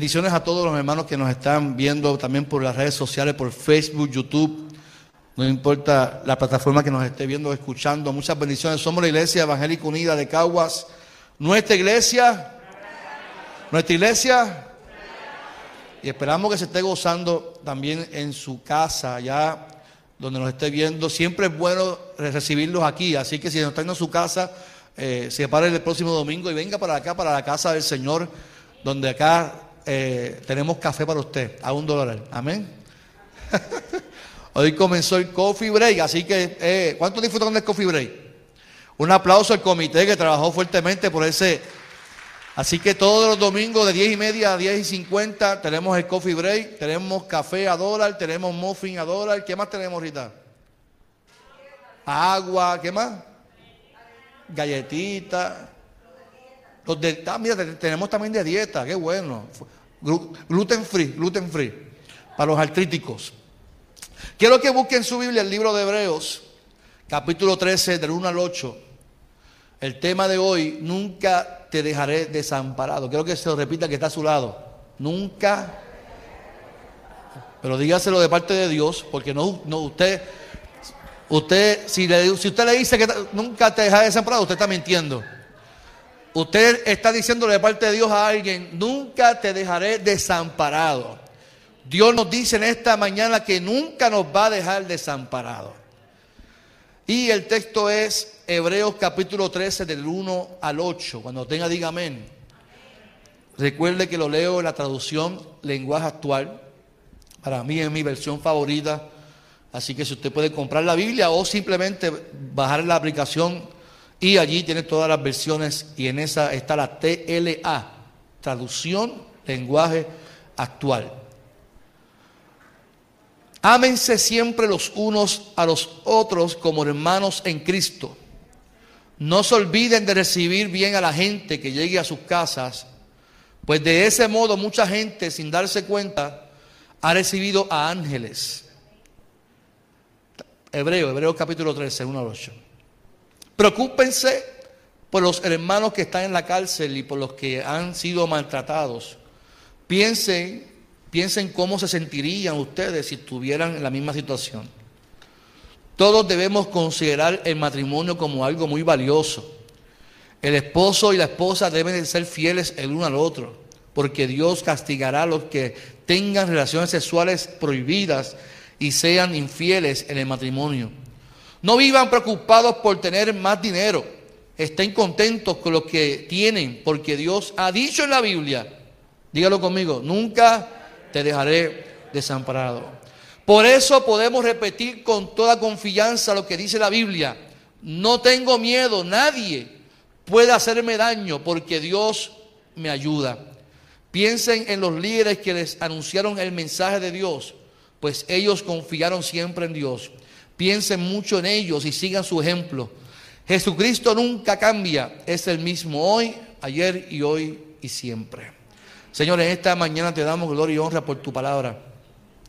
Bendiciones a todos los hermanos que nos están viendo también por las redes sociales, por Facebook, YouTube. No importa la plataforma que nos esté viendo, escuchando. Muchas bendiciones. Somos la Iglesia Evangélica Unida de Caguas. Nuestra iglesia. Nuestra iglesia. Y esperamos que se esté gozando también en su casa, allá donde nos esté viendo. Siempre es bueno recibirlos aquí. Así que si no está en su casa, eh, se pare el próximo domingo y venga para acá, para la casa del Señor, donde acá eh, tenemos café para usted a un dólar. Amén. Hoy comenzó el coffee break, así que, eh, ¿cuántos disfrutaron del coffee break? Un aplauso al comité que trabajó fuertemente por ese. Así que todos los domingos de 10 y media a 10 y 50 tenemos el coffee break, tenemos café a dólar, tenemos muffin a dólar. ¿Qué más tenemos ahorita? Agua, ¿qué más? Galletitas. Los de, ah, mira, tenemos también de dieta, qué bueno. Gluten free, gluten free. Para los artríticos. Quiero que busquen su Biblia el libro de Hebreos, capítulo 13, del 1 al 8. El tema de hoy, nunca te dejaré desamparado. Quiero que se lo repita que está a su lado. Nunca. Pero dígaselo de parte de Dios, porque no, no usted, usted, si, le, si usted le dice que nunca te dejaré desamparado, usted está mintiendo. Usted está diciéndole de parte de Dios a alguien, nunca te dejaré desamparado. Dios nos dice en esta mañana que nunca nos va a dejar desamparado. Y el texto es Hebreos capítulo 13 del 1 al 8. Cuando tenga, diga amén. Recuerde que lo leo en la traducción lenguaje actual. Para mí es mi versión favorita. Así que si usted puede comprar la Biblia o simplemente bajar la aplicación y allí tiene todas las versiones y en esa está la TLA, traducción, lenguaje actual. Ámense siempre los unos a los otros como hermanos en Cristo. No se olviden de recibir bien a la gente que llegue a sus casas, pues de ese modo mucha gente sin darse cuenta ha recibido a ángeles. Hebreo, Hebreo capítulo 13, 1 al 8. Preocúpense por los hermanos que están en la cárcel y por los que han sido maltratados. Piensen, piensen cómo se sentirían ustedes si estuvieran en la misma situación. Todos debemos considerar el matrimonio como algo muy valioso. El esposo y la esposa deben ser fieles el uno al otro, porque Dios castigará a los que tengan relaciones sexuales prohibidas y sean infieles en el matrimonio. No vivan preocupados por tener más dinero. Estén contentos con lo que tienen, porque Dios ha dicho en la Biblia, dígalo conmigo, nunca te dejaré desamparado. Por eso podemos repetir con toda confianza lo que dice la Biblia. No tengo miedo, nadie puede hacerme daño porque Dios me ayuda. Piensen en los líderes que les anunciaron el mensaje de Dios, pues ellos confiaron siempre en Dios. Piensen mucho en ellos y sigan su ejemplo. Jesucristo nunca cambia, es el mismo hoy, ayer y hoy y siempre. Señor, en esta mañana te damos gloria y honra por tu palabra.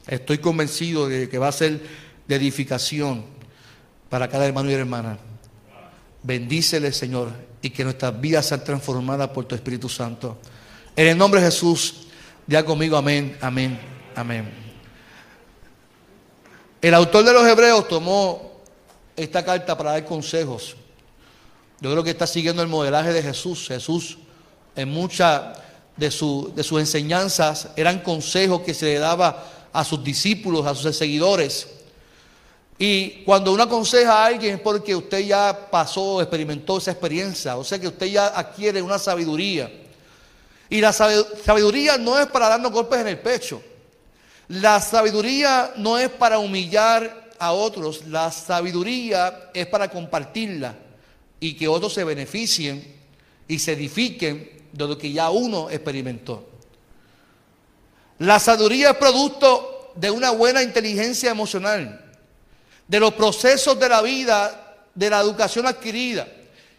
Estoy convencido de que va a ser de edificación para cada hermano y hermana. Bendícele, Señor, y que nuestras vidas sean transformadas por tu Espíritu Santo. En el nombre de Jesús, ya conmigo, amén, amén, amén. El autor de los Hebreos tomó esta carta para dar consejos. Yo creo que está siguiendo el modelaje de Jesús. Jesús en muchas de, sus enseñanzas eran consejos que se le daba a sus discípulos, a sus seguidores. Y cuando uno aconseja a alguien es porque usted ya pasó, experimentó esa experiencia, o sea que usted ya adquiere una sabiduría. Y la sabiduría no es para darnos golpes en el pecho. La sabiduría no es para humillar a otros, la sabiduría es para compartirla y que otros se beneficien y se edifiquen de lo que ya uno experimentó. La sabiduría es producto de una buena inteligencia emocional, de los procesos de la vida, de la educación adquirida.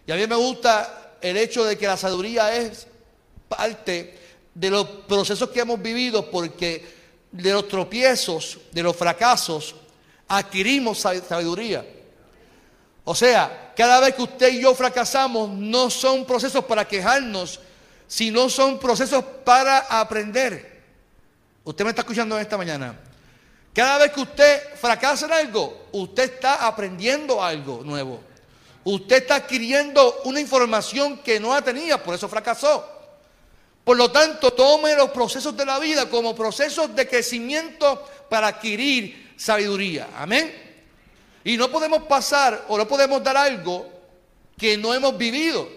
Y a mí me gusta el hecho de que la sabiduría es parte de los procesos que hemos vivido porque de los tropiezos, de los fracasos, adquirimos sabiduría. O sea, cada vez que usted y yo fracasamos, no son procesos para quejarnos, sino son procesos para aprender. Usted me está escuchando esta mañana. Cada vez que usted fracasa en algo, usted está aprendiendo algo nuevo. Usted está adquiriendo una información que no tenía, por eso fracasó. Por lo tanto, tome los procesos de la vida como procesos de crecimiento para adquirir sabiduría. Amén. Y no podemos pasar o no podemos dar algo que no hemos vivido.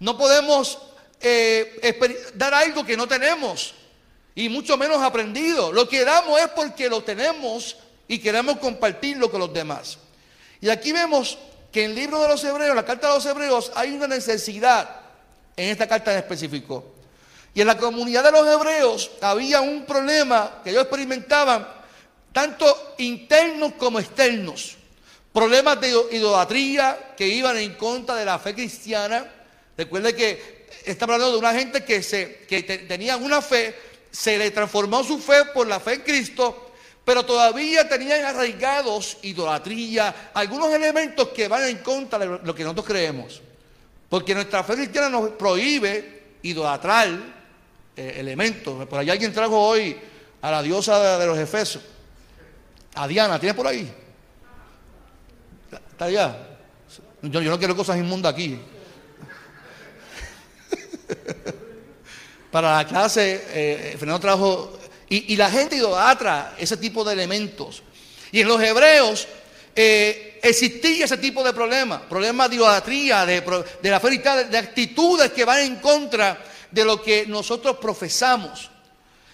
No podemos eh, dar algo que no tenemos y mucho menos aprendido. Lo que damos es porque lo tenemos y queremos compartirlo con los demás. Y aquí vemos que en el libro de los Hebreos, la carta de los Hebreos, hay una necesidad en esta carta en específico. Y en la comunidad de los Hebreos había un problema que ellos experimentaban, tanto internos como externos. Problemas de idolatría que iban en contra de la fe cristiana. Recuerde que está hablando de una gente que, tenía una fe, se le transformó su fe por la fe en Cristo, pero todavía tenían arraigados idolatría, algunos elementos que van en contra de lo que nosotros creemos. Porque nuestra fe cristiana nos prohíbe idolatrar eh, elementos. Por allá alguien trajo hoy a la diosa de, los Efesos, a Diana, ¿tienes por ahí? ¿Está allá? Yo, yo no quiero cosas inmundas aquí. Para la clase, eh, Fernando trajo, y, la gente idolatra ese tipo de elementos. Y en los hebreos eh, existía ese tipo de problemas, problemas de idolatría, de, la fe de actitudes que van en contra de lo que nosotros profesamos.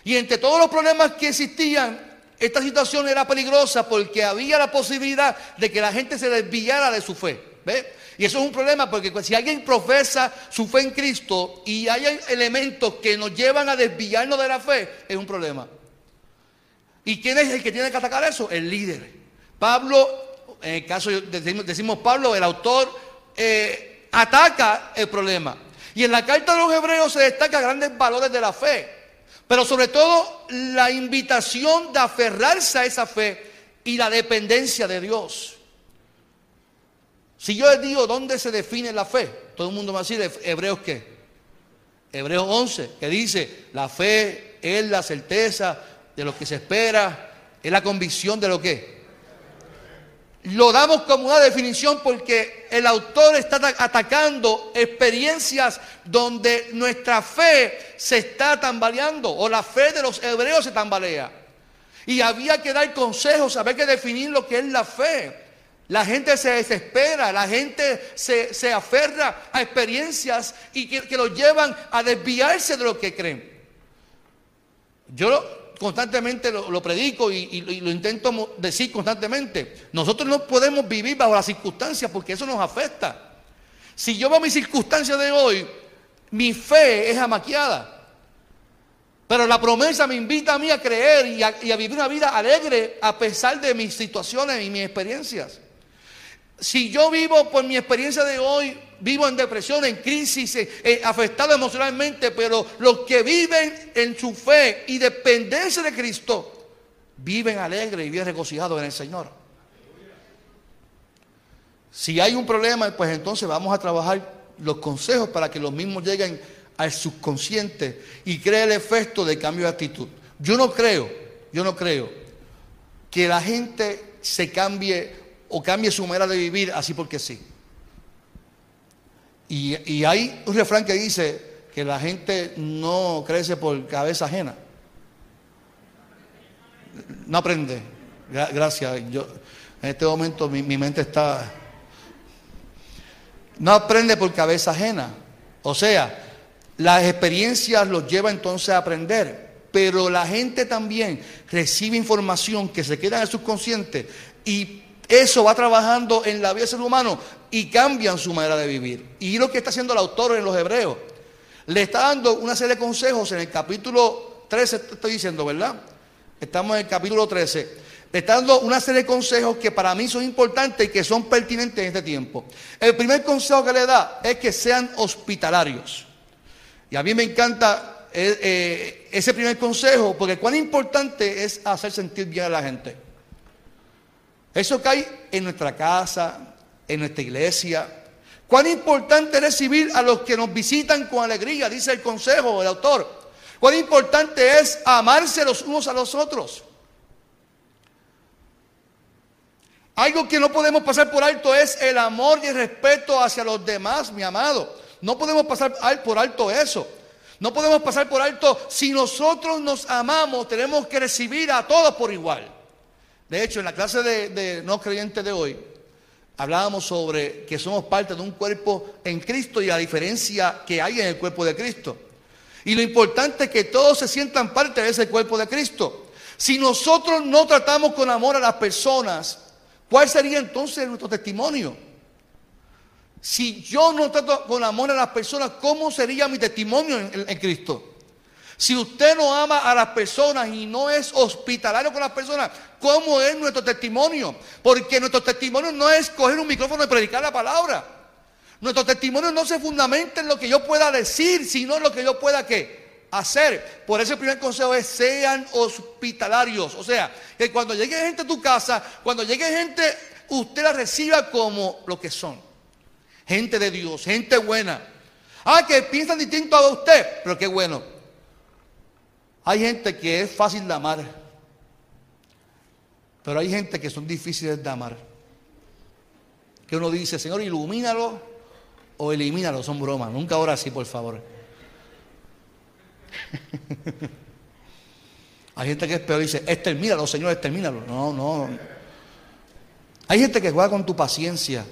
Y entre todos los problemas que existían, esta situación era peligrosa porque había la posibilidad de que la gente se desviara de su fe. ¿Ve? Y eso es un problema porque si alguien profesa su fe en Cristo y hay elementos que nos llevan a desviarnos de la fe, es un problema. ¿Y quién es el que tiene que atacar eso? El líder. Pablo, en el caso decimos, Pablo, el autor, eh, ataca el problema. Y en la carta de los hebreos se destaca grandes valores de la fe, pero sobre todo la invitación de aferrarse a esa fe y la dependencia de Dios. Si yo les digo dónde se define la fe, todo el mundo va a decir, Hebreos qué? Hebreos 11, que dice, la fe es la certeza de lo que se espera, es la convicción de lo que. Lo damos como una definición porque el autor está atacando experiencias donde nuestra fe se está tambaleando o la fe de los hebreos se tambalea. Y había que dar consejos, había que definir lo que es la fe. La gente se desespera, la gente se, aferra a experiencias y que, los llevan a desviarse de lo que creen. Yo constantemente lo, predico y, lo intento decir constantemente. Nosotros no podemos vivir bajo las circunstancias porque eso nos afecta. Si yo veo mis circunstancias de hoy, mi fe es amaqueada. Pero la promesa me invita a mí a creer y a, vivir una vida alegre a pesar de mis situaciones y mis experiencias. Si yo vivo por mi experiencia de hoy, vivo en depresión, en crisis, afectado emocionalmente, pero los que viven en su fe y dependencia de Cristo, viven alegres y bien regocijados en el Señor. Si hay un problema, pues entonces vamos a trabajar los consejos para que los mismos lleguen al subconsciente y cree el efecto de cambio de actitud. Yo no creo, yo no creo que la gente se cambie o cambie su manera de vivir así porque sí. Y, hay un refrán que dice que la gente no crece por cabeza ajena. No aprende. Gracias. Yo, en este momento mi, mi mente está... No aprende por cabeza ajena. O sea, las experiencias los lleva entonces a aprender. Pero la gente también recibe información que se queda en el subconsciente y eso va trabajando en la vida del ser humano y cambian su manera de vivir. Y lo que está haciendo el autor en los hebreos, le está dando una serie de consejos en el capítulo 13, estoy diciendo, ¿verdad? Estamos en el capítulo 13. Le está dando una serie de consejos que para mí son importantes y que son pertinentes en este tiempo. El primer consejo que le da es que sean hospitalarios. Y a mí me encanta eh, eh, ese primer consejo porque cuán importante es hacer sentir bien a la gente. Eso cae en nuestra casa, en nuestra iglesia. Cuán importante es recibir a los que nos visitan con alegría, dice el consejo, el autor. Cuán importante es amarse los unos a los otros. Algo que no podemos pasar por alto es el amor y el respeto hacia los demás, mi amado. No podemos pasar por alto eso. No podemos pasar por alto. Si nosotros nos amamos, tenemos que recibir a todos por igual. De hecho, en la clase de, no creyentes de hoy, hablábamos sobre que somos parte de un cuerpo en Cristo y la diferencia que hay en el cuerpo de Cristo. Y lo importante es que todos se sientan parte de ese cuerpo de Cristo. Si nosotros no tratamos con amor a las personas, ¿cuál sería entonces nuestro testimonio? Si yo no trato con amor a las personas, ¿cómo sería mi testimonio en, Cristo? Si usted no ama a las personas y no es hospitalario con las personas, ¿cómo es nuestro testimonio? Porque nuestro testimonio no es coger un micrófono y predicar la palabra. Nuestro testimonio no se fundamenta en lo que yo pueda decir, sino en lo que yo pueda ¿qué? hacer. Por eso el primer consejo es sean hospitalarios. O sea, que cuando llegue gente a tu casa, cuando llegue gente, usted la reciba como lo que son. Gente de Dios, gente buena. Ah, que piensan distinto a usted, pero qué bueno. Hay gente que es fácil de amar, pero hay gente que son difíciles de amar. Que uno dice, Señor, ilumínalo o elimínalo, son bromas. Nunca ahora sí, por favor. Hay gente que es peor y dice, extermínalo, Señor, extermínalo. No, no. Hay gente que juega con tu paciencia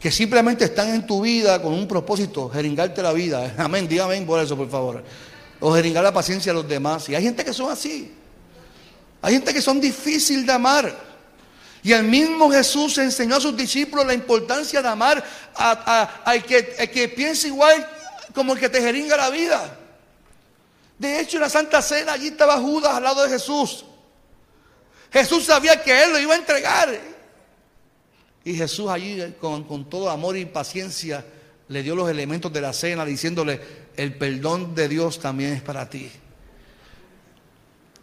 que simplemente están en tu vida con un propósito, jeringarte la vida. Amén, dígame por eso, por favor. O jeringar la paciencia a los demás. Y hay gente que son así. Hay gente que son difíciles de amar. Y el mismo Jesús enseñó a sus discípulos la importancia de amar al que, que piensa igual como el que te jeringa la vida. De hecho, en la Santa Cena allí estaba Judas al lado de Jesús. Jesús sabía que él lo iba a entregar. Y Jesús allí con, todo amor y paciencia le dio los elementos de la cena diciéndole, el perdón de Dios también es para ti.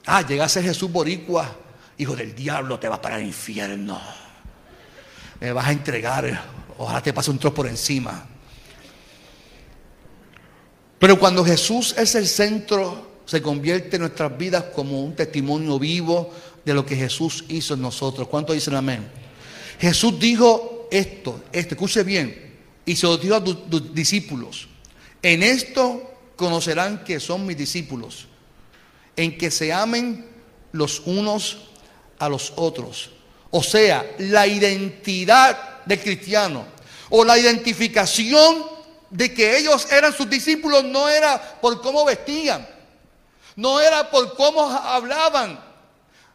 Ah, llegase Jesús boricua, hijo del diablo, te vas para el infierno. Me vas a entregar, ojalá te pase un trozo por encima. Pero cuando Jesús es el centro, se convierte en nuestras vidas como un testimonio vivo de lo que Jesús hizo en nosotros. ¿Cuántos dicen amén? Jesús dijo esto, esto, escuche bien, y se lo dijo a tus discípulos. En esto conocerán que son mis discípulos, en que se amen los unos a los otros. O sea, la identidad de cristiano o la identificación de que ellos eran sus discípulos no era por cómo vestían, no era por cómo hablaban,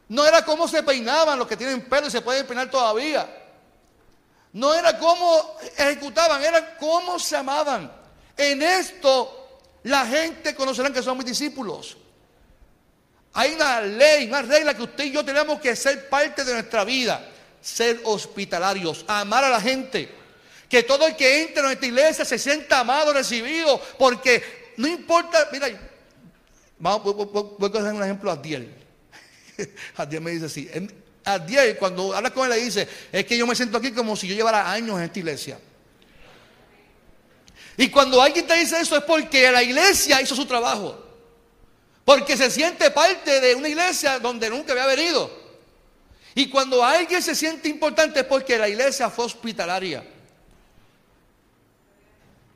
no era cómo se peinaban los que tienen pelo y se pueden peinar todavía. No era cómo ejecutaban, era cómo se amaban. En esto la gente conocerá que son mis discípulos. Hay una ley, una regla que usted y yo tenemos que ser parte de nuestra vida. Ser hospitalarios, amar a la gente. Que todo el que entre en nuestra iglesia se sienta amado, recibido. Porque no importa, mira, vamos, voy, a coger un ejemplo a Diel. Adiel me dice así. Adiel, cuando habla con él, le dice: Es que yo me siento aquí como si yo llevara años en esta iglesia. Y cuando alguien te dice eso es porque la iglesia hizo su trabajo. Porque se siente parte de una iglesia donde nunca había venido. Y cuando alguien se siente importante es porque la iglesia fue hospitalaria.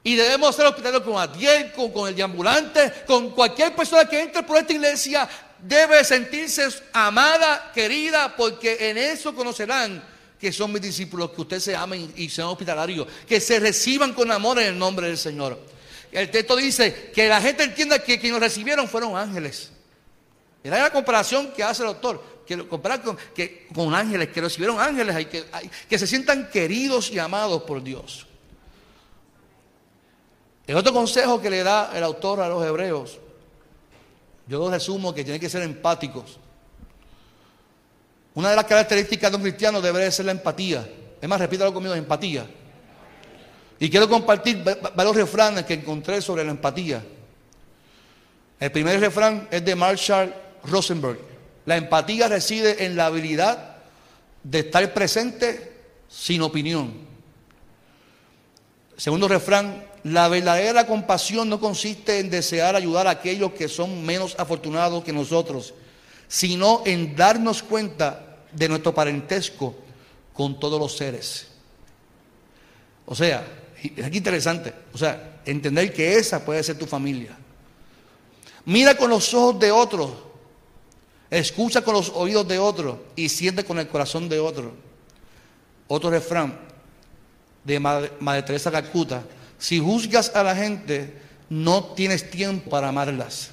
Y debemos ser hospitalarios con Adiel, con, con el deambulante, con cualquier persona que entre por esta iglesia debe sentirse amada, querida, porque en eso conocerán que son mis discípulos, que ustedes se amen y sean hospitalarios, que se reciban con amor en el nombre del Señor. El texto dice que la gente entienda que quienes recibieron fueron ángeles. Era la comparación que hace el autor, que lo compara con, ángeles, que recibieron ángeles, hay que, que se sientan queridos y amados por Dios. El otro consejo que le da el autor a los hebreos yo resumo que tienen que ser empáticos. Una de las características de un cristiano debe ser la empatía. Es más, repítalo conmigo, empatía. Y quiero compartir varios refranes que encontré sobre la empatía. El primer refrán es de Marshall Rosenberg. La empatía reside en la habilidad de estar presente sin opinión. Segundo refrán, la verdadera compasión no consiste en desear ayudar a aquellos que son menos afortunados que nosotros, sino en darnos cuenta de nuestro parentesco con todos los seres. O sea, es aquí interesante, o sea, entender que esa puede ser tu familia. Mira con los ojos de otros, escucha con los oídos de otros y siente con el corazón de otro. Otro refrán de Madre, Teresa Calcuta, si juzgas a la gente, no tienes tiempo para amarlas.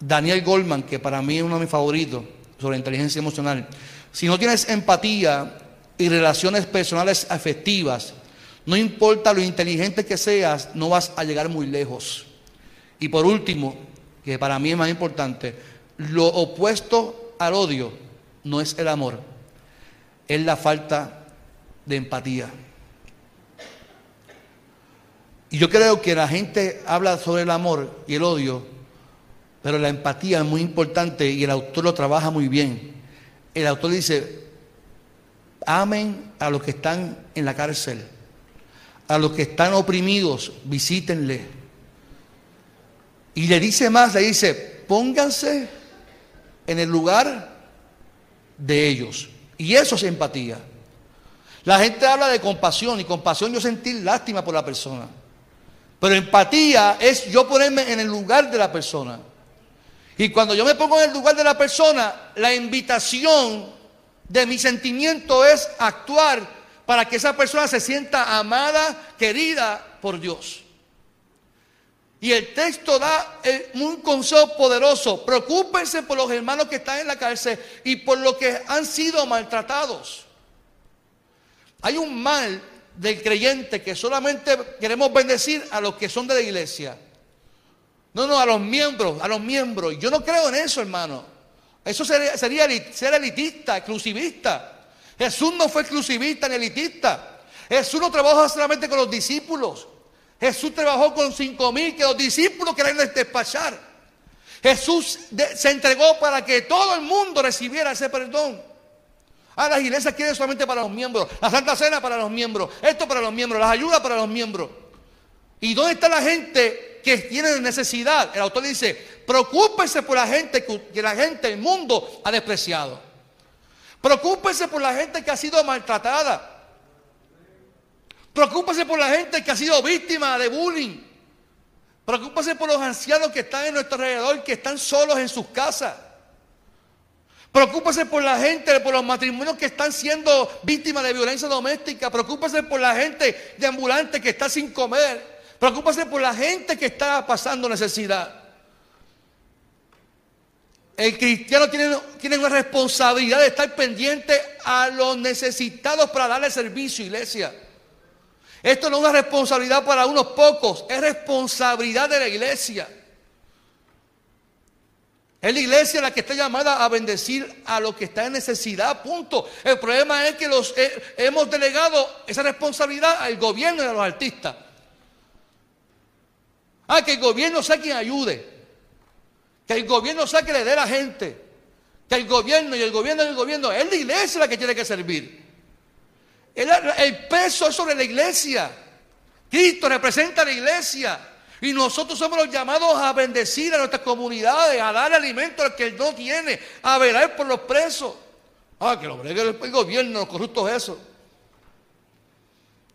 Daniel Goldman, que para mí es uno de mis favoritos sobre inteligencia emocional, si no tienes empatía y relaciones personales afectivas, no importa lo inteligente que seas, no vas a llegar muy lejos. Y por último, que para mí es más importante, lo opuesto al odio no es el amor, es la falta de empatía. Y yo creo que la gente habla sobre el amor y el odio, pero la empatía es muy importante y el autor lo trabaja muy bien el autor dice, amen a los que están en la cárcel, a los que están oprimidos, visítenle. Y le dice más, le dice, pónganse en el lugar de ellos. Y eso es empatía. La gente habla de compasión y compasión yo sentir lástima por la persona. Pero empatía es yo ponerme en el lugar de la persona. Y cuando yo me pongo en el lugar de la persona, la invitación de mi sentimiento es actuar para que esa persona se sienta amada, querida por Dios. Y el texto da eh, un consejo poderoso. Preocúpense por los hermanos que están en la cárcel y por los que han sido maltratados. Hay un mal del creyente que solamente queremos bendecir a los que son de la iglesia. No, no, a los miembros, a los miembros. Yo no creo en eso, hermano. Eso sería, ser elitista, exclusivista. Jesús no fue exclusivista ni elitista. Jesús no trabajó solamente con los discípulos. Jesús trabajó con cinco mil que los discípulos querían despachar. Jesús se entregó para que todo el mundo recibiera ese perdón. Ah, las iglesias quieren solamente para los miembros. La Santa Cena para los miembros. Esto para los miembros. Las ayudas para los miembros. ¿Y dónde está la gente que tienen necesidad. El autor dice, preocúpense por la gente que la gente, el mundo ha despreciado. Preocúpense por la gente que ha sido maltratada. Preocúpense por la gente que ha sido víctima de bullying. Preocúpense por los ancianos que están en nuestro alrededor, que están solos en sus casas. Preocúpese por la gente, por los matrimonios que están siendo víctimas de violencia doméstica. Preocúpese por la gente de ambulante que está sin comer. Preocúpase por la gente que está pasando necesidad. El cristiano tiene, tiene, una responsabilidad de estar pendiente a los necesitados para darle servicio, iglesia. Esto no es una responsabilidad para unos pocos, es responsabilidad de la iglesia. Es la iglesia la que está llamada a bendecir a los que están en necesidad, punto. El problema es que los hemos delegado esa responsabilidad al gobierno y a los artistas. Ah, que el gobierno sea quien ayude. Que el gobierno sea quien le dé a la gente. Que el gobierno y el gobierno y el gobierno. Es la iglesia la que tiene que servir. El, peso es sobre la iglesia. Cristo representa la iglesia. Y nosotros somos los llamados a bendecir a nuestras comunidades, a dar alimento al que no tiene, a velar por los presos. Ah, que lo bregue el gobierno, los corruptos, eso.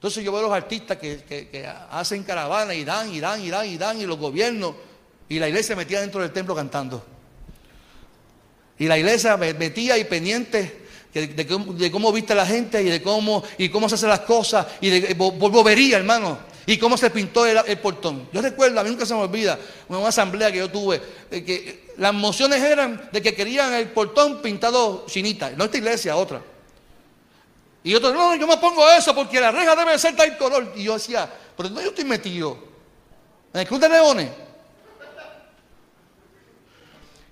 Entonces yo veo a los artistas que, hacen caravana y dan, y dan, y dan, y dan, y los gobiernos, y la iglesia metía dentro del templo cantando. Y la iglesia metía y pendiente de, cómo viste la gente y de cómo, y cómo se hacen las cosas, y de bobería, hermano, y cómo se pintó el, portón. Yo recuerdo, a mí nunca se me olvida, una asamblea que yo tuve, eh, que las mociones eran de que querían el portón pintado chinita, no esta iglesia, otra. Y otros, no, yo me pongo eso porque la reja debe ser tal color. Y yo decía, pero no, yo estoy metido en el club de leones.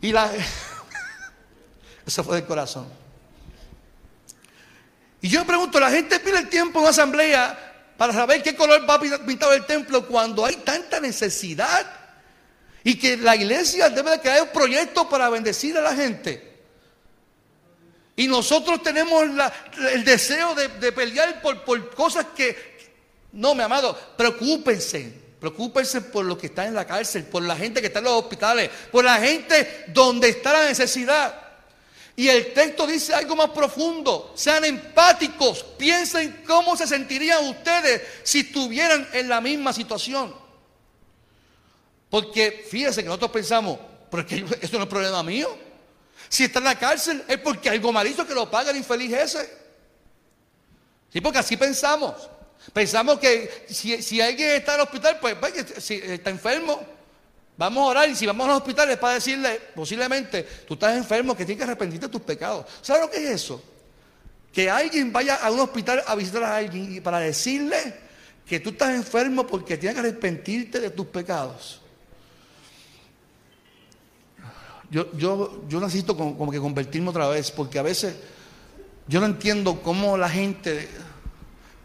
Y la. eso fue del corazón. Y yo me pregunto, la gente pide el tiempo en una asamblea para saber qué color va a pintar el templo cuando hay tanta necesidad y que la iglesia debe de crear un proyecto para bendecir a la gente. Y nosotros tenemos el deseo de, pelear por, por cosas que... No, mi amado, preocúpense. Preocúpense por los que están en la cárcel, por la gente que está en los hospitales, por la gente donde está la necesidad. Y el texto dice algo más profundo. Sean empáticos. Piensen cómo se sentirían ustedes si estuvieran en la misma situación. Porque fíjense que nosotros pensamos, porque esto no es problema mío. Si está en la cárcel es porque algo mal que lo paga el infeliz ese. Sí, porque así pensamos. Pensamos que si, alguien está en el hospital, pues, pues si está enfermo, vamos a orar y si vamos al hospital es para decirle, posiblemente, tú estás enfermo, que tienes que arrepentirte de tus pecados. ¿Sabes lo que es eso? Que alguien vaya a un hospital a visitar a alguien y para decirle que tú estás enfermo porque tienes que arrepentirte de tus pecados. Yo, yo, yo necesito como, que convertirme otra vez, porque a veces yo no entiendo cómo la gente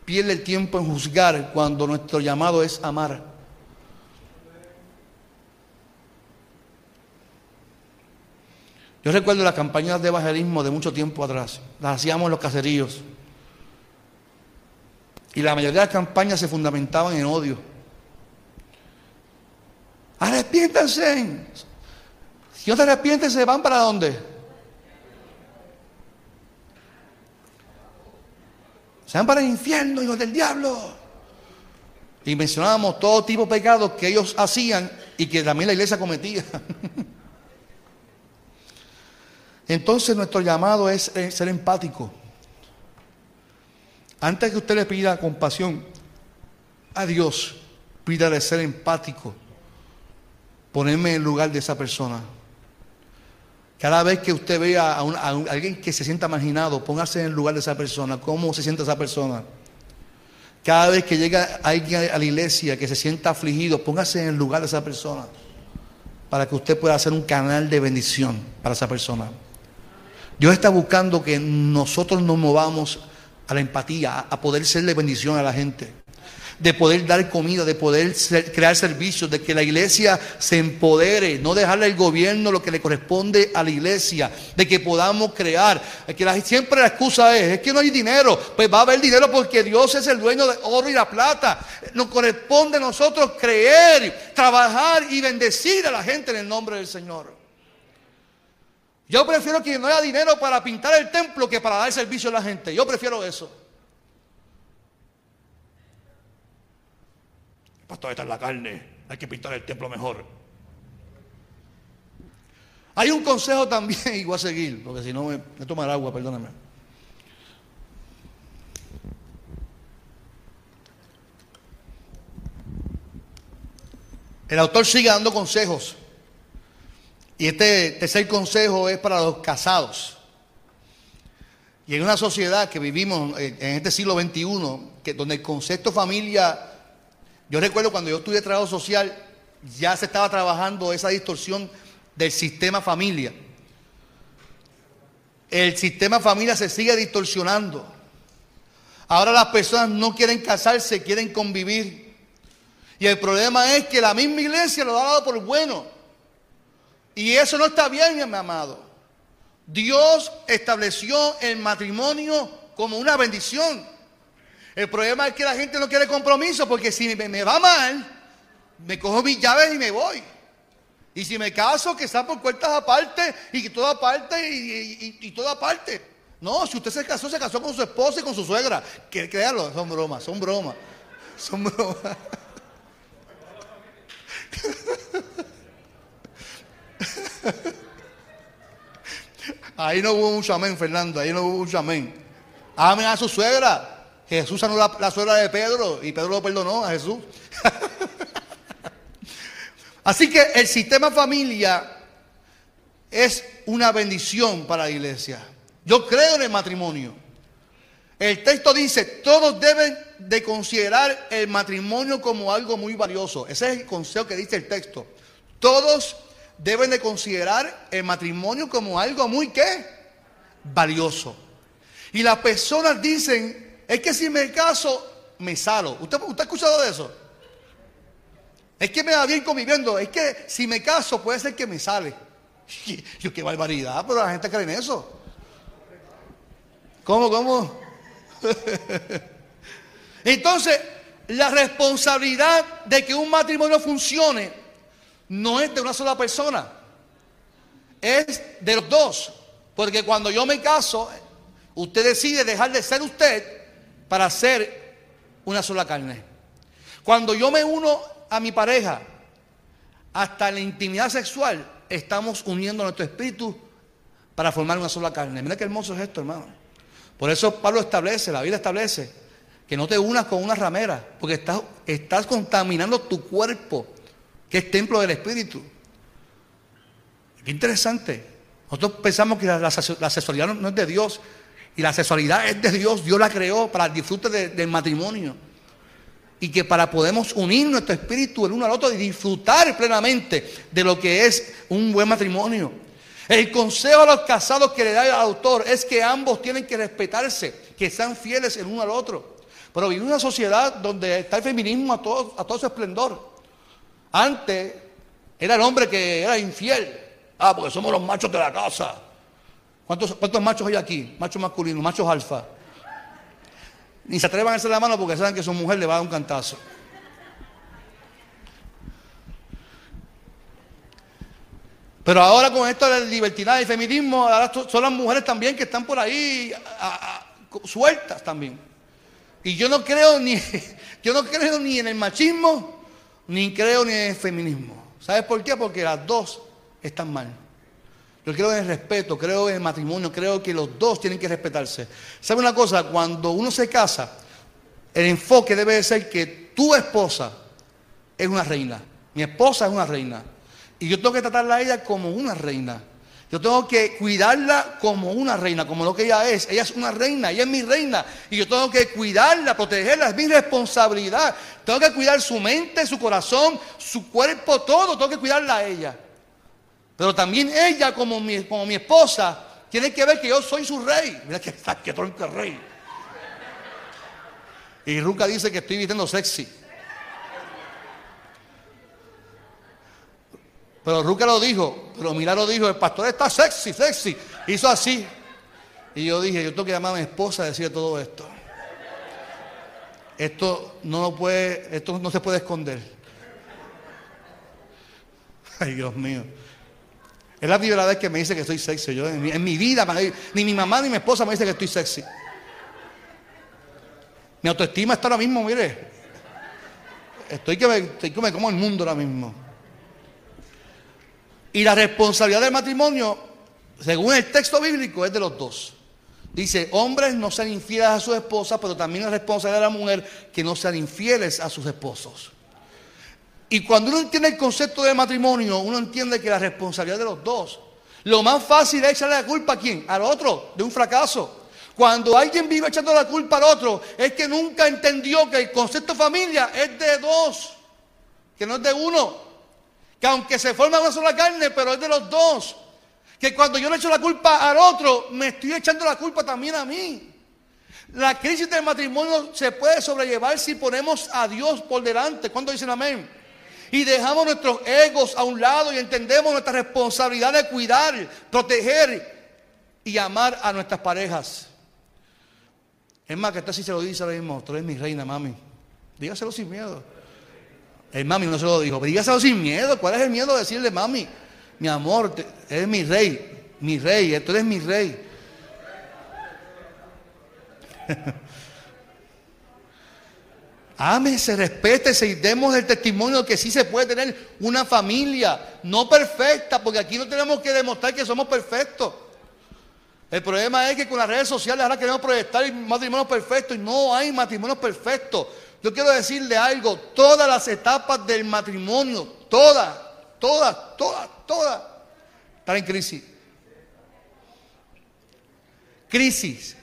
pierde el tiempo en juzgar cuando nuestro llamado es amar. Yo recuerdo las campañas de evangelismo de mucho tiempo atrás, las hacíamos en los caseríos. Y la mayoría de las campañas se fundamentaban en odio. Arrepiéntanse, si no se arrepienten, ¿se van para dónde? Se van para el infierno, hijos del diablo. Y mencionábamos todo tipo de pecados que ellos hacían y que también la iglesia cometía. Entonces nuestro llamado es ser empático. Antes que usted le pida compasión a Dios, pídale ser empático. Ponerme en el lugar de esa persona. Cada vez que usted vea a, alguien que se sienta marginado, póngase en el lugar de esa persona. ¿Cómo se siente esa persona? Cada vez que llega alguien a la iglesia que se sienta afligido, póngase en el lugar de esa persona. Para que usted pueda hacer un canal de bendición para esa persona. Dios está buscando que nosotros nos movamos a la empatía, a poder serle bendición a la gente de poder dar comida, de poder crear servicios, de que la iglesia se empodere, no dejarle al gobierno lo que le corresponde a la iglesia, de que podamos crear. Que siempre la excusa es, es que no hay dinero, pues va a haber dinero porque Dios es el dueño de oro y la plata. Nos corresponde a nosotros creer, trabajar y bendecir a la gente en el nombre del Señor. Yo prefiero que no haya dinero para pintar el templo que para dar servicio a la gente. Yo prefiero eso. Pastor, esta es la carne. Hay que pintar el templo mejor. Hay un consejo también, y voy a seguir, porque si no me, me tomar agua, perdóname. El autor sigue dando consejos. Y este tercer consejo es para los casados. Y en una sociedad que vivimos en este siglo XXI, que, donde el concepto familia yo recuerdo cuando yo estudié trabajo social, ya se estaba trabajando esa distorsión del sistema familia. El sistema familia se sigue distorsionando. Ahora las personas no quieren casarse, quieren convivir. Y el problema es que la misma iglesia lo ha dado por bueno. Y eso no está bien, mi amado. Dios estableció el matrimonio como una bendición. El problema es que la gente no quiere compromiso porque si me, va mal, me cojo mis llaves y me voy. Y si me caso, que está por cuentas aparte y que toda aparte y, y, toda aparte. No, si usted se casó, se casó con su esposa y con su suegra. Que créanlo, son bromas, son bromas. Son bromas. Ahí no hubo un amén, Fernando. Ahí no hubo un amén. Amen a su suegra. Jesús sanó la, suegra de Pedro y Pedro lo perdonó a Jesús. Así que el sistema familia es una bendición para la iglesia. Yo creo en el matrimonio. El texto dice, todos deben de considerar el matrimonio como algo muy valioso. Ese es el consejo que dice el texto. Todos deben de considerar el matrimonio como algo muy qué? Valioso. Y las personas dicen, es que si me caso, me salo. ¿Usted, ¿Usted ha escuchado de eso? Es que me va bien conviviendo. Es que si me caso, puede ser que me sale. Yo, qué barbaridad, pero la gente cree en eso. ¿Cómo, cómo? Entonces, la responsabilidad de que un matrimonio funcione no es de una sola persona, es de los dos. Porque cuando yo me caso, usted decide dejar de ser usted para ser una sola carne. Cuando yo me uno a mi pareja, hasta la intimidad sexual, estamos uniendo nuestro espíritu para formar una sola carne. Mira qué hermoso es esto, hermano. Por eso Pablo establece, la Biblia establece, que no te unas con una ramera, porque estás, estás contaminando tu cuerpo, que es templo del Espíritu. Qué interesante. Nosotros pensamos que la, sexualidad no, es de Dios, y la sexualidad es de Dios, Dios la creó para el disfrute del matrimonio. Y que para podemos unir nuestro espíritu el uno al otro y disfrutar plenamente de lo que es un buen matrimonio. El consejo a los casados que le da el autor es que ambos tienen que respetarse, que sean fieles el uno al otro. Pero vivir en una sociedad donde está el feminismo a todo, a todo su esplendor. Antes era el hombre que era infiel. Ah, porque somos los machos de la casa. ¿Cuántos, machos hay aquí? Machos masculinos, machos alfa. Ni se atrevan a hacer la mano porque saben que su mujer le va a dar un cantazo. Pero ahora con esto de libertad y feminismo, ahora son las mujeres también que están por ahí sueltas también. Y yo no creo ni, yo no creo ni en el machismo, ni creo ni en el feminismo. ¿Sabes por qué? Porque las dos están mal. Yo creo en el respeto, creo en el matrimonio, creo que los dos tienen que respetarse. ¿Sabe una cosa? Cuando uno se casa, el enfoque debe ser que tu esposa es una reina. Mi esposa es una reina. Y yo tengo que tratarla a ella como una reina. Yo tengo que cuidarla como una reina, como lo que ella es. Ella es una reina, ella es mi reina. Y yo tengo que cuidarla, protegerla, es mi responsabilidad. Tengo que cuidar su mente, su corazón, su cuerpo, todo. Tengo que cuidarla a ella. Pero también ella, como mi, como mi esposa, tiene que ver que yo soy su rey. Mira que está, que tronco rey. Y Ruca dice que estoy vistiendo sexy. Pero Ruca lo dijo, pero Mira lo dijo, el pastor está sexy, sexy. Hizo así. Y yo dije, yo tengo que llamar a mi esposa a decir todo esto. Esto no puede, esto no se puede esconder. Ay, Dios mío. Es la primera vez que me dice que estoy sexy. Yo en mi, vida, ni mi mamá ni mi esposa me dice que estoy sexy. Mi autoestima está ahora mismo, mire. Estoy que estoy que me como el mundo ahora mismo. Y la responsabilidad del matrimonio, según el texto bíblico, es de los dos. Dice, hombres no sean infieles a sus esposas, pero también la responsabilidad de la mujer que no sean infieles a sus esposos. Y cuando uno entiende el concepto de matrimonio, uno entiende que la responsabilidad de los dos. Lo más fácil es echarle la culpa a quién? Al otro, de un fracaso. Cuando alguien vive echando la culpa al otro, es que nunca entendió que el concepto familia es de dos, que no es de uno que aunque se forma una sola carne, pero es de los dos. Que cuando yo le echo la culpa al otro, me estoy echando la culpa también a mí. La crisis del matrimonio se puede sobrellevar si ponemos a Dios por delante. ¿Cuándo dicen amén? Y dejamos nuestros egos a un lado y entendemos nuestra responsabilidad de cuidar, proteger y amar a nuestras parejas. Es más, que usted sí se lo dice ahora mismo, tú eres mi reina, mami. Dígaselo sin miedo. El mami no se lo dijo. Dígaselo sin miedo. ¿Cuál es el miedo de decirle, mami? Mi amor, eres mi rey. Mi rey, tú eres mi rey. Ámese, respétese y demos el testimonio que sí se puede tener una familia, no perfecta, porque aquí no tenemos que demostrar que somos perfectos. El problema es que con las redes sociales ahora queremos proyectar matrimonios perfectos y no hay matrimonios perfectos. Yo quiero decirle algo, todas las etapas del matrimonio, todas, todas, todas, todas, están en crisis. Crisis.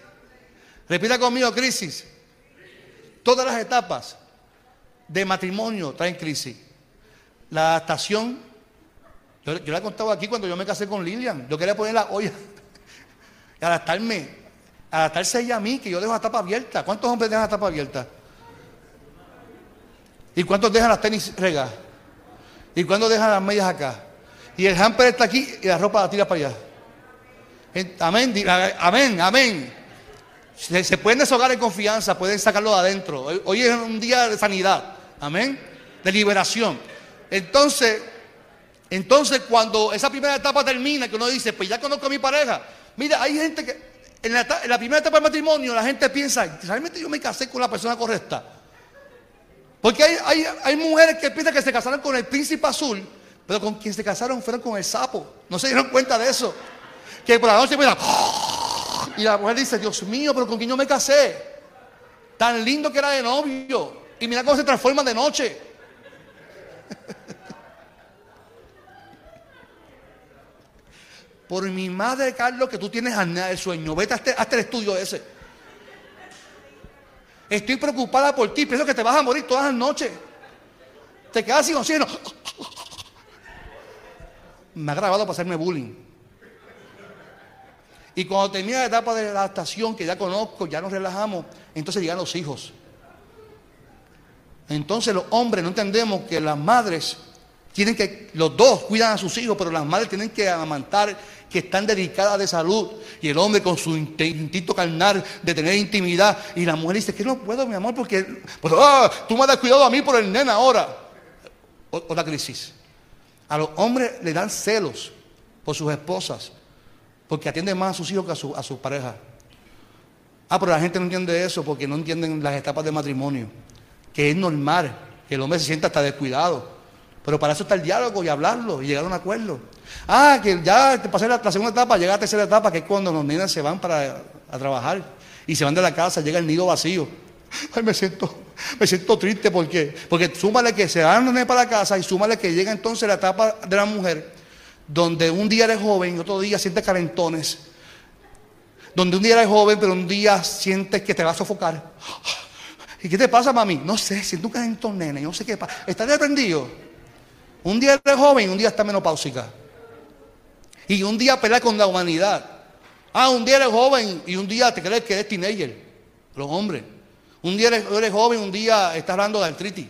Repita conmigo, crisis. Todas las etapas de matrimonio están en crisis. La adaptación, yo, yo la he contado aquí cuando yo me casé con Lilian, yo quería poner la olla adaptarme, adaptarse ella a mí, que yo dejo la tapa abierta. ¿Cuántos hombres dejan la tapa abierta? ¿Y cuántos dejan las tenis regadas? ¿Y cuántos dejan las medias acá? Y el hamper está aquí y la ropa la tira para allá. Amén, amén, amén. Se, pueden deshogar en confianza, pueden sacarlo de adentro. Hoy- es un día de sanidad, amén, de liberación. Entonces, entonces cuando esa primera etapa termina, que uno dice, pues ya conozco a mi pareja. Mira, hay gente que en la, primera etapa del matrimonio la gente piensa, realmente yo me casé con la persona correcta. Porque hay, hay, hay mujeres que piensan que se casaron con el príncipe azul, pero con quien se casaron fueron con el sapo. No se dieron cuenta de eso. Que por la noche piensan, y la mujer dice, Dios mío, pero con quién yo me casé. Tan lindo que era de novio. Y mira cómo se transforma de noche. Por mi madre, Carlos, que tú tienes apnea del sueño. Vete hasta el estudio ese. Estoy preocupada por ti. Pienso que te vas a morir todas las noches. Te quedas sin oxígeno. Me ha grabado para hacerme bullying. Y cuando termina la etapa de adaptación, que ya conozco, ya nos relajamos, entonces llegan los hijos. Entonces los hombres no entendemos que las madres tienen que, los dos cuidan a sus hijos, pero las madres tienen que amantar, que están dedicadas de salud. Y el hombre con su instinto carnal de tener intimidad. Y la mujer dice que no puedo, mi amor, porque pues, ah, tú me has cuidado a mí por el nena ahora. Otra crisis. A los hombres le dan celos por sus esposas, porque atienden más a sus hijos que a su, a su pareja. Ah, pero la gente no entiende eso porque no entienden las etapas de matrimonio. Que es normal que el hombre se sienta hasta descuidado. Pero para eso está el diálogo y hablarlo y llegar a un acuerdo. Ah, que ya pasé la, segunda etapa, llega la tercera etapa, que es cuando los nenes se van para a trabajar y se van de la casa, llega el nido vacío. Ay, me siento, me siento triste porque, porque súmale que se van los nenes para la casa y súmale que llega entonces la etapa de la mujer, donde un día eres joven y otro día sientes calentones, donde un día eres joven, pero un día sientes que te va a sofocar. ¿Y qué te pasa, mami? No sé, siento un calentón, nene, no sé qué pasa. ¿Estás reprendido? Un día eres joven y un día estás menopáusica. Y un día peleas con la humanidad. Ah, un día eres joven y un día te crees que eres teenager. Los hombres. Un día eres, eres joven, un día estás hablando de artritis.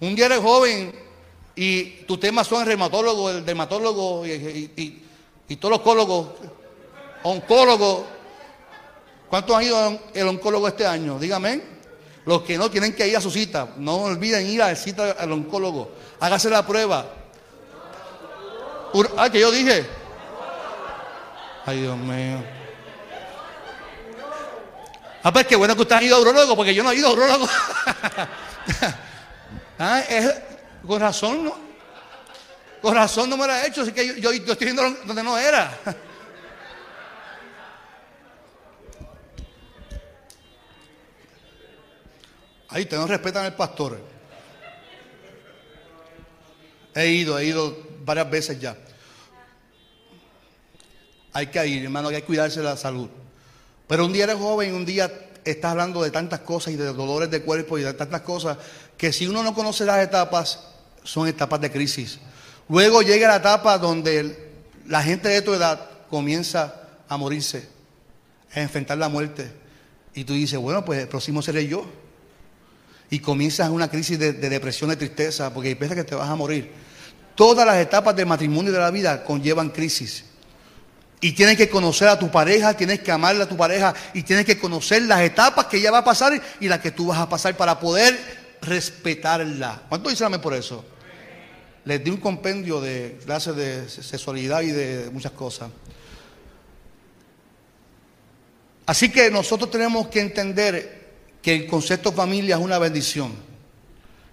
Un día eres joven y tus temas son el reumatólogo, el dermatólogo y, y- y- todos los oncólogos, oncólogos. ¿Cuántos han ido el oncólogo este año? Dígame. Los que no tienen que ir a su cita, no olviden ir a la cita al oncólogo. Hágase la prueba. Ah, que yo dije. Ay, Dios mío. Ah, pues qué bueno que usted ha ido a urologo, porque yo no he ido a urologo. ah, con razón, ¿no? Con razón no me lo ha hecho, así que yo, estoy viendo donde no era. Ahí ustedes no respetan al pastor. He ido, he ido varias veces ya. Hay que ir, hermano, hay que cuidarse de la salud. Pero un día eres joven, un día estás hablando de tantas cosas y de dolores de cuerpo y de tantas cosas que si uno no conoce las etapas, son etapas de crisis. Luego llega la etapa donde la gente de tu edad comienza a morirse, a enfrentar la muerte. Y tú dices, bueno, pues el próximo seré yo. Y comienzas una crisis de, de depresión, de tristeza, porque piensas que te vas a morir. Todas las etapas del matrimonio y de la vida conllevan crisis. Y tienes que conocer a tu pareja, tienes que amarle a tu pareja y tienes que conocer las etapas que ella va a pasar y las que tú vas a pasar para poder respetarla. ¿Cuánto dicen amén por eso? Les di un compendio de clases de sexualidad y de muchas cosas. Así que nosotros tenemos que entender que el concepto familia es una bendición.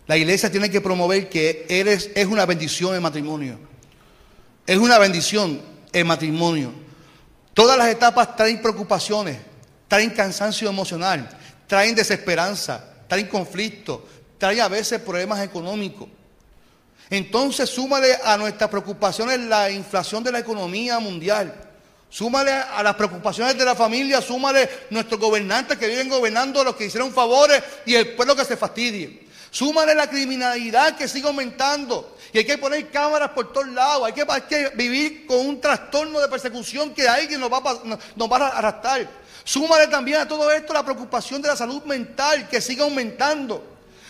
La iglesia tiene que promover que eres, es una bendición el matrimonio. Es una bendición el matrimonio. Todas las etapas traen preocupaciones, traen cansancio emocional, traen desesperanza, traen conflicto, traen a veces problemas económicos. Entonces súmale a nuestras preocupaciones la inflación de la economía mundial. Súmale a las preocupaciones de la familia, súmale nuestros gobernantes que viven gobernando, los que hicieron favores y el pueblo que se fastidie. Súmale la criminalidad que sigue aumentando. Y hay que poner cámaras por todos lados. Hay que, vivir con un trastorno de persecución que alguien nos va, a nos va a arrastrar. Súmale también a todo esto la preocupación de la salud mental que sigue aumentando.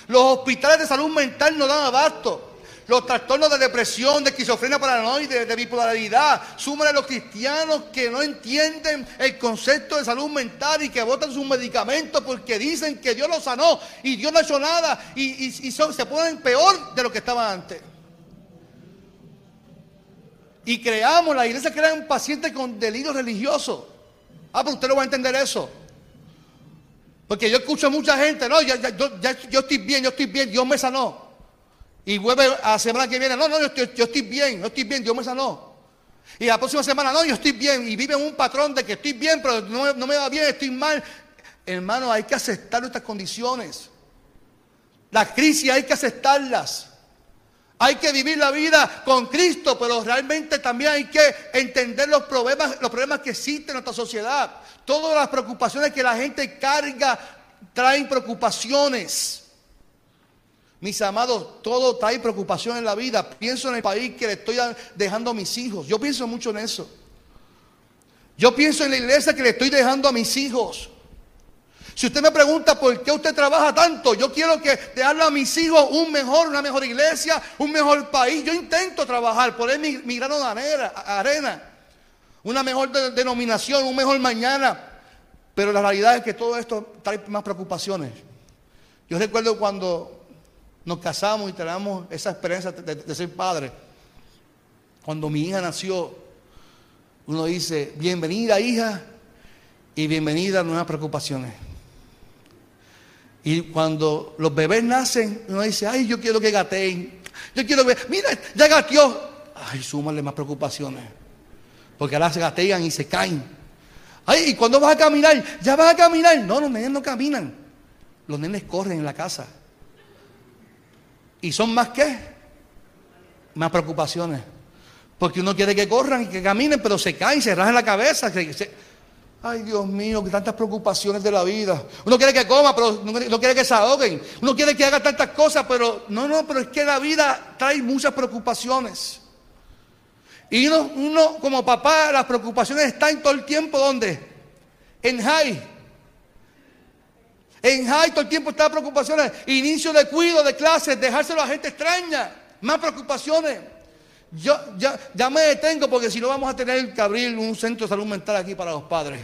Los hospitales de salud mental no dan abasto. Los trastornos de depresión, de esquizofrenia paranoide, de bipolaridad. Súmale a los cristianos que no entienden el concepto de salud mental y que votan sus medicamentos porque dicen que Dios los sanó y Dios no ha hecho nada y, se ponen peor de lo que estaban antes. Y creamos, la iglesia crea un paciente con delirio religioso. Ah, pero usted no va a entender eso. Porque yo escucho a mucha gente, no, ya, yo estoy bien, yo estoy bien, Dios me sanó. Y vuelve a la semana que viene, no, no, yo estoy, yo estoy bien, yo estoy bien, Dios me sanó. Y la próxima semana, no, yo estoy bien. Y vive en un patrón de que estoy bien, pero no, me va bien, estoy mal. Hermano, hay que aceptar nuestras condiciones. Las crisis hay que aceptarlas. Hay que vivir la vida con Cristo, pero realmente también hay que entender los problemas, los problemas que existen en nuestra sociedad. Todas las preocupaciones que la gente carga traen preocupaciones. Mis amados, todo trae preocupación en la vida. Pienso en el país que le estoy dejando a mis hijos. Yo pienso mucho en eso. Yo pienso en la iglesia que le estoy dejando a mis hijos. Si usted me pregunta por qué usted trabaja tanto, yo quiero que dejarle a mis hijos un mejor, una mejor iglesia, un mejor país. Yo intento trabajar, poner mi, mi grano de arena, una mejor denominación, un mejor mañana. Pero la realidad es que todo esto trae más preocupaciones. Yo recuerdo cuando nos casamos y tenemos esa experiencia de ser padre. Cuando mi hija nació, uno dice, bienvenida hija y bienvenida a nuevas preocupaciones. Y cuando los bebés nacen, uno dice, ay, yo quiero que gateen. Yo quiero ver, mira, ya gateó. Ay, súmale más preocupaciones. Porque ahora se gatean y se caen. Ay, ¿y cuando vas a caminar? Ya vas a caminar. No, los nenes no caminan. Los nenes corren en la casa. ¿Y son más qué? Más preocupaciones. Porque uno quiere que corran y que caminen, pero se caen, se rajan la cabeza. Ay, Dios mío, que tantas preocupaciones de la vida. Uno quiere que coma, pero no quiere que se ahoguen. Uno quiere que haga tantas cosas, pero no, no, pero es que la vida trae muchas preocupaciones. Y uno, uno como papá, las preocupaciones están todo el tiempo, ¿dónde? En high. En high todo el tiempo están preocupaciones. Inicio de cuido, de clases, dejárselo a gente extraña. Más preocupaciones. Yo ya, ya me detengo porque si no vamos a tener que abrir un centro de salud mental aquí para los padres.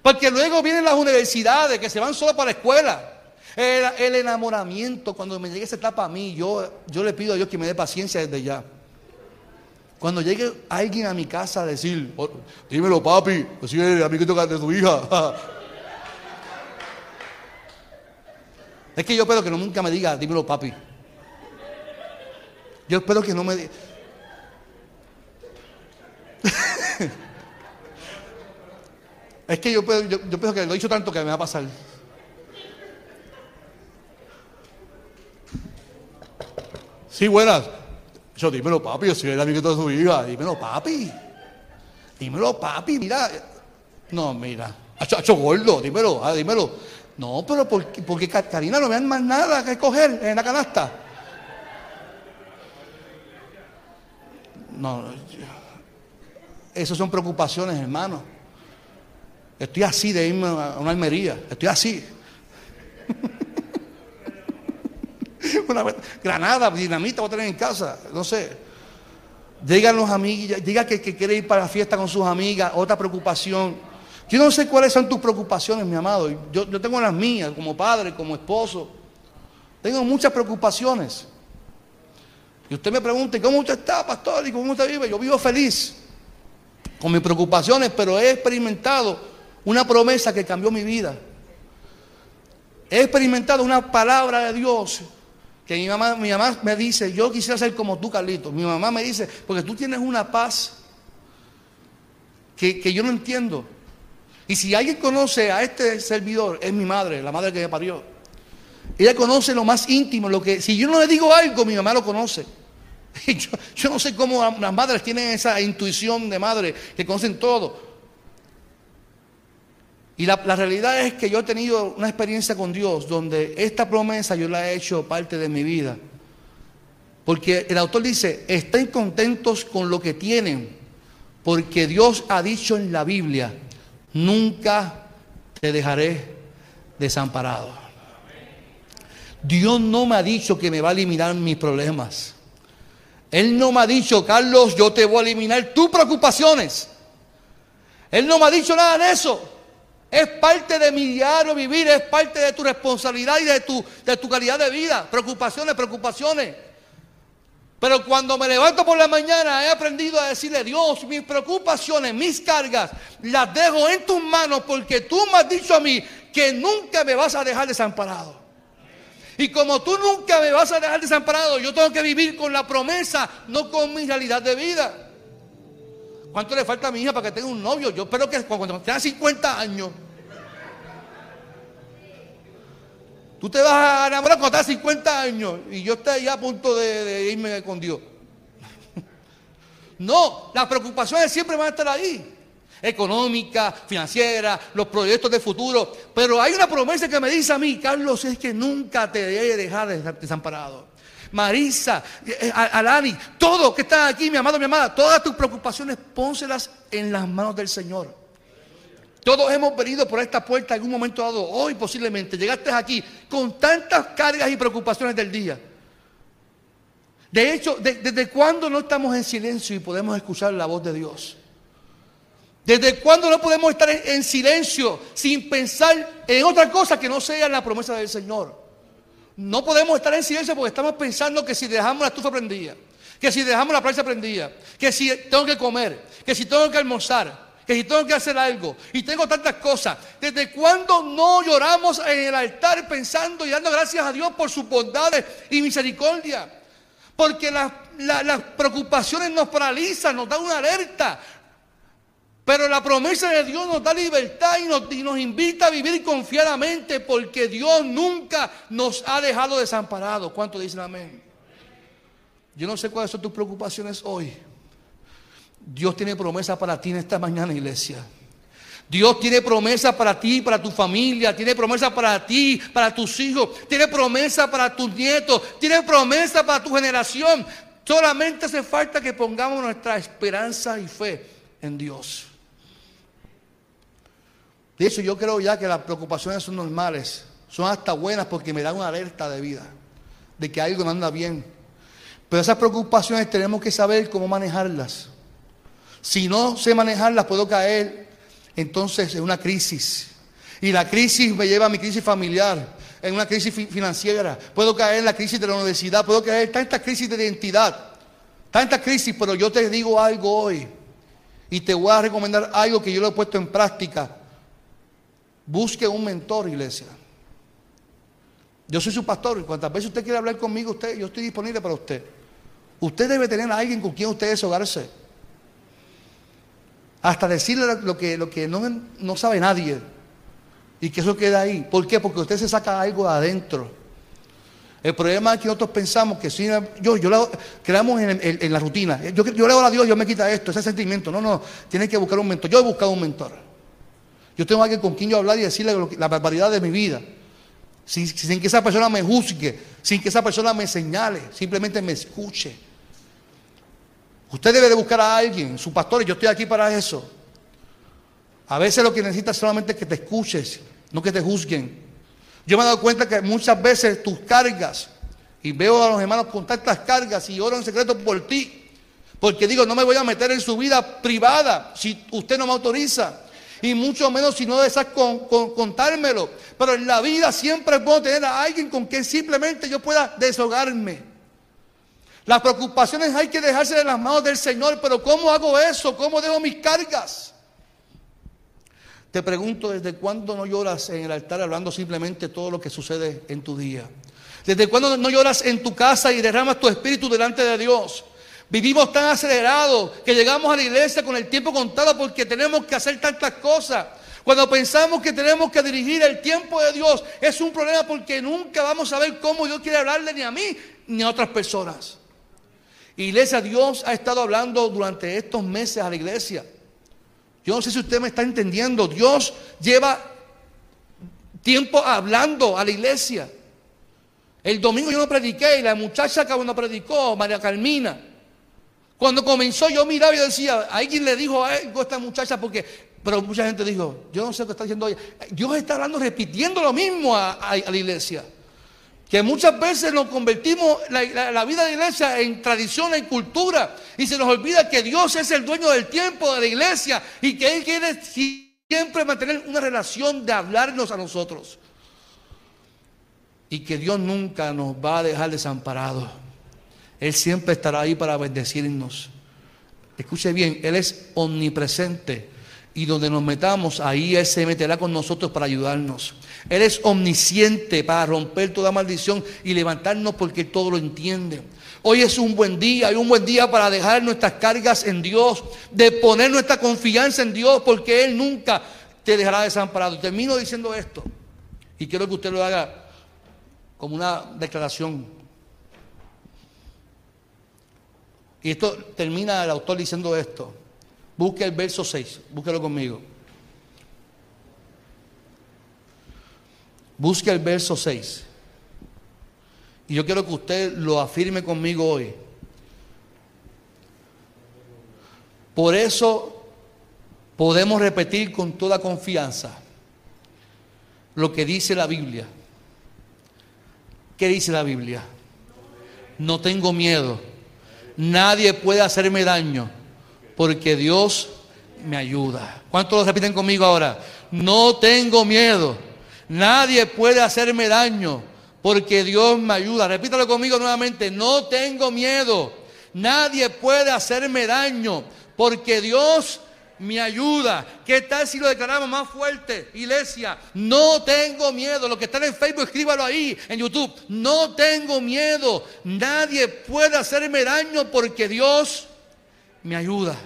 Porque luego vienen las universidades que se van solo para la escuela. El, enamoramiento, cuando me llegue esa etapa a mí, yo, yo le pido a Dios que me dé paciencia desde ya. Cuando llegue alguien a mi casa a decir, oh, dímelo papi, soy el amiguito de tu hija. es que yo espero que no nunca me diga, dímelo papi. Yo espero que no me... es que yo, yo, pienso que lo he dicho tanto que me va a pasar. Sí, buenas. Yo, dímelo, papi, yo soy el amiguito de su hija. Dímelo, papi. Dímelo, papi, mira. No, mira. Hacho, hecho gordo, dímelo, ah, dímelo. No, pero porque, porque Karina no me dan más nada que coger en la canasta. No, esas son preocupaciones, hermano. Estoy así de irme a una almería. Estoy así. granada, dinamita voy a tener en casa. No sé. Digan los amigos, diga que, quiere ir para la fiesta con sus amigas, otra preocupación. Yo no sé cuáles son tus preocupaciones, mi amado. Yo, tengo las mías, como padre, como esposo. Tengo muchas preocupaciones. Y usted me pregunta, ¿cómo usted está, pastor? ¿Y cómo usted vive? Yo vivo feliz, con mis preocupaciones, pero he experimentado una promesa que cambió mi vida. He experimentado una palabra de Dios que mi mamá, mi mamá me dice, yo quisiera ser como tú, Carlito. Mi mamá me dice, porque tú tienes una paz que, que yo no entiendo. Y si alguien conoce a este servidor, es mi madre, la madre que me parió. Ella conoce lo más íntimo, lo que si yo no le digo algo, mi mamá lo conoce. Yo, no sé cómo las madres tienen esa intuición de madre, que conocen todo. Y la, la, realidad es que yo he tenido una experiencia con Dios donde esta promesa yo la he hecho parte de mi vida. Porque el autor dice, estén contentos con lo que tienen, porque Dios ha dicho en la Biblia, nunca te dejaré desamparado. Dios no me ha dicho que me va a eliminar mis problemas. Él no me ha dicho, Carlos, yo te voy a eliminar tus preocupaciones. Él no me ha dicho nada de eso. Es parte de mi diario vivir, es parte de tu responsabilidad y de tu, de tu calidad de vida. Preocupaciones, preocupaciones. Pero cuando me levanto por la mañana he aprendido a decirle, Dios, mis preocupaciones, mis cargas, las dejo en tus manos porque tú me has dicho a mí que nunca me vas a dejar desamparado. Y como tú nunca me vas a dejar desamparado, yo tengo que vivir con la promesa, no con mi realidad de vida. ¿Cuánto le falta a mi hija para que tenga un novio? Yo espero que cuando tenga 50 años, tú te vas a enamorar cuando tengas 50 años y yo estoy ya a punto de, irme con Dios. No, las preocupaciones siempre van a estar ahí económica, financiera, los proyectos de futuro. Pero hay una promesa que me dice a mí, Carlos, es que nunca te debe dejar desamparado. Marisa, eh, Alani, todo que está aquí, mi amado, mi amada, todas tus preocupaciones, pónselas en las manos del Señor. Todos hemos venido por esta puerta en algún momento dado, hoy posiblemente, llegaste aquí con tantas cargas y preocupaciones del día. De hecho, ¿desde cuándo no estamos en silencio y podemos escuchar la voz de Dios? ¿Desde cuándo no podemos estar en silencio sin pensar en otra cosa que no sea la promesa del Señor? No podemos estar en silencio porque estamos pensando que si dejamos la estufa prendida, que si dejamos la plancha prendida, que si tengo que comer, que si tengo que almorzar, que si tengo que hacer algo y tengo tantas cosas. ¿Desde cuándo no lloramos en el altar pensando y dando gracias a Dios por sus bondades y misericordia? Porque las, preocupaciones nos paralizan, nos dan una alerta, pero la promesa de Dios nos da libertad y nos, nos, invita a vivir confiadamente porque Dios nunca nos ha dejado desamparados. ¿Cuánto dicen amén? Yo no sé cuáles son tus preocupaciones hoy. Dios tiene promesa para ti en esta mañana, iglesia. Dios tiene promesa para ti, para tu familia, tiene promesa para ti, para tus hijos, tiene promesa para tus nietos, tiene promesa para tu generación. Solamente hace falta que pongamos nuestra esperanza y fe en Dios. De hecho, yo creo ya que las preocupaciones son normales, son hasta buenas porque me dan una alerta de vida, de que algo no anda bien. Pero esas preocupaciones tenemos que saber cómo manejarlas. Si no sé manejarlas, puedo caer entonces en una crisis. Y la crisis me lleva a mi crisis familiar, en una crisis financiera. Puedo caer en la crisis de la universidad, puedo caer en tantas crisis de identidad, tantas crisis, pero yo te digo algo hoy. Y te voy a recomendar algo que yo lo he puesto en práctica Busque un mentor, iglesia. Yo soy su pastor y cuantas veces usted quiere hablar conmigo, usted, yo estoy disponible para usted. Usted debe tener a alguien con quien usted deshogarse. Hasta decirle lo que, no, sabe nadie. Y que eso queda ahí. ¿Por qué? Porque usted se saca algo de adentro. El problema es que nosotros pensamos que si yo, creamos en, la rutina. Yo, le hago a Dios, yo me quita esto, ese sentimiento. No, no, tiene que buscar un mentor. Yo he buscado un mentor. Yo tengo a alguien con quien yo hablar y decirle la barbaridad de mi vida. Sin, que esa persona me juzgue, sin que esa persona me señale, simplemente me escuche. Usted debe de buscar a alguien, su pastor, yo estoy aquí para eso. A veces lo que necesitas solamente que te escuches, no que te juzguen. Yo me he dado cuenta que muchas veces tus cargas, y veo a los hermanos con tantas cargas y oro en secreto por ti, porque digo, no me voy a meter en su vida privada si usted no me autoriza y mucho menos si no deseas con, contármelo. Pero en la vida siempre bueno tener a alguien con quien simplemente yo pueda deshogarme. Las preocupaciones hay que dejarse de las manos del Señor, pero ¿cómo hago eso? ¿Cómo dejo mis cargas? Te pregunto, ¿desde cuándo no lloras en el altar hablando simplemente todo lo que sucede en tu día? ¿Desde cuándo no lloras en tu casa y derramas tu espíritu delante de Dios? Vivimos tan acelerados que llegamos a la iglesia con el tiempo contado porque tenemos que hacer tantas cosas. Cuando pensamos que tenemos que dirigir el tiempo de Dios, es un problema porque nunca vamos a ver cómo Dios quiere hablarle ni a mí ni a otras personas. Iglesia, Dios ha estado hablando durante estos meses a la iglesia. Yo no sé si usted me está entendiendo. Dios lleva tiempo hablando a la iglesia. El domingo yo no prediqué y la muchacha que cuando predicó, María Carmina, cuando comenzó yo miraba y decía, alguien le dijo algo a esta muchacha porque, pero mucha gente dijo, yo no sé qué está diciendo ella. Dios está hablando, repitiendo lo mismo a, la iglesia. Que muchas veces nos convertimos la, la, vida de la iglesia en tradición, en cultura, y se nos olvida que Dios es el dueño del tiempo de la iglesia y que Él quiere siempre mantener una relación de hablarnos a nosotros. Y que Dios nunca nos va a dejar desamparados. Él siempre estará ahí para bendecirnos. Escuche bien, Él es omnipresente. Y donde nos metamos, ahí Él se meterá con nosotros para ayudarnos. Él es omnisciente para romper toda maldición y levantarnos porque todo lo entiende. Hoy es un buen día, hay un buen día para dejar nuestras cargas en Dios, de poner nuestra confianza en Dios, porque Él nunca te dejará desamparado. Termino diciendo esto, y quiero que usted lo haga como una declaración. Y esto termina el autor diciendo esto. Busque el verso 6, búsquelo conmigo. Busque el verso 6. Y yo quiero que usted lo afirme conmigo hoy. Por eso podemos repetir con toda confianza lo que dice la Biblia. ¿Qué dice la Biblia? No tengo miedo. Nadie puede hacerme daño porque Dios me ayuda. ¿Cuántos lo repiten conmigo ahora? No tengo miedo. Nadie puede hacerme daño porque Dios me ayuda. Repítalo conmigo nuevamente. No tengo miedo. Nadie puede hacerme daño porque Dios me ayuda. ¿Qué tal si lo declaramos más fuerte, iglesia? No tengo miedo. Lo que están en Facebook, escríbalo ahí, en YouTube. No tengo miedo. Nadie puede hacerme daño porque Dios me ayuda.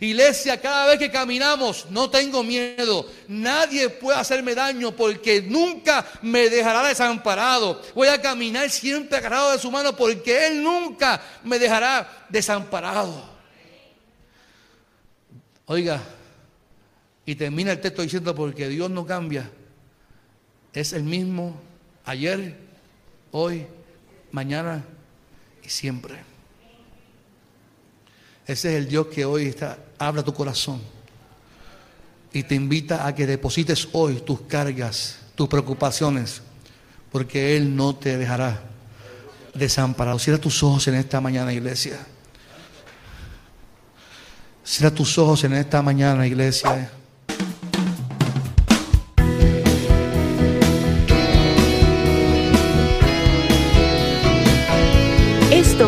Iglesia, cada vez que caminamos, no tengo miedo. Nadie puede hacerme daño porque nunca me dejará desamparado. Voy a caminar siempre agarrado de su mano porque Él nunca me dejará desamparado. Oiga, y termina el texto diciendo porque Dios no cambia. Es el mismo ayer, hoy, mañana y siempre. Ese es el Dios que hoy está, habla tu corazón y te invita a que deposites hoy tus cargas, tus preocupaciones, porque Él no te dejará desamparado. Cierra tus ojos en esta mañana, iglesia. Cierra tus ojos en esta mañana, iglesia.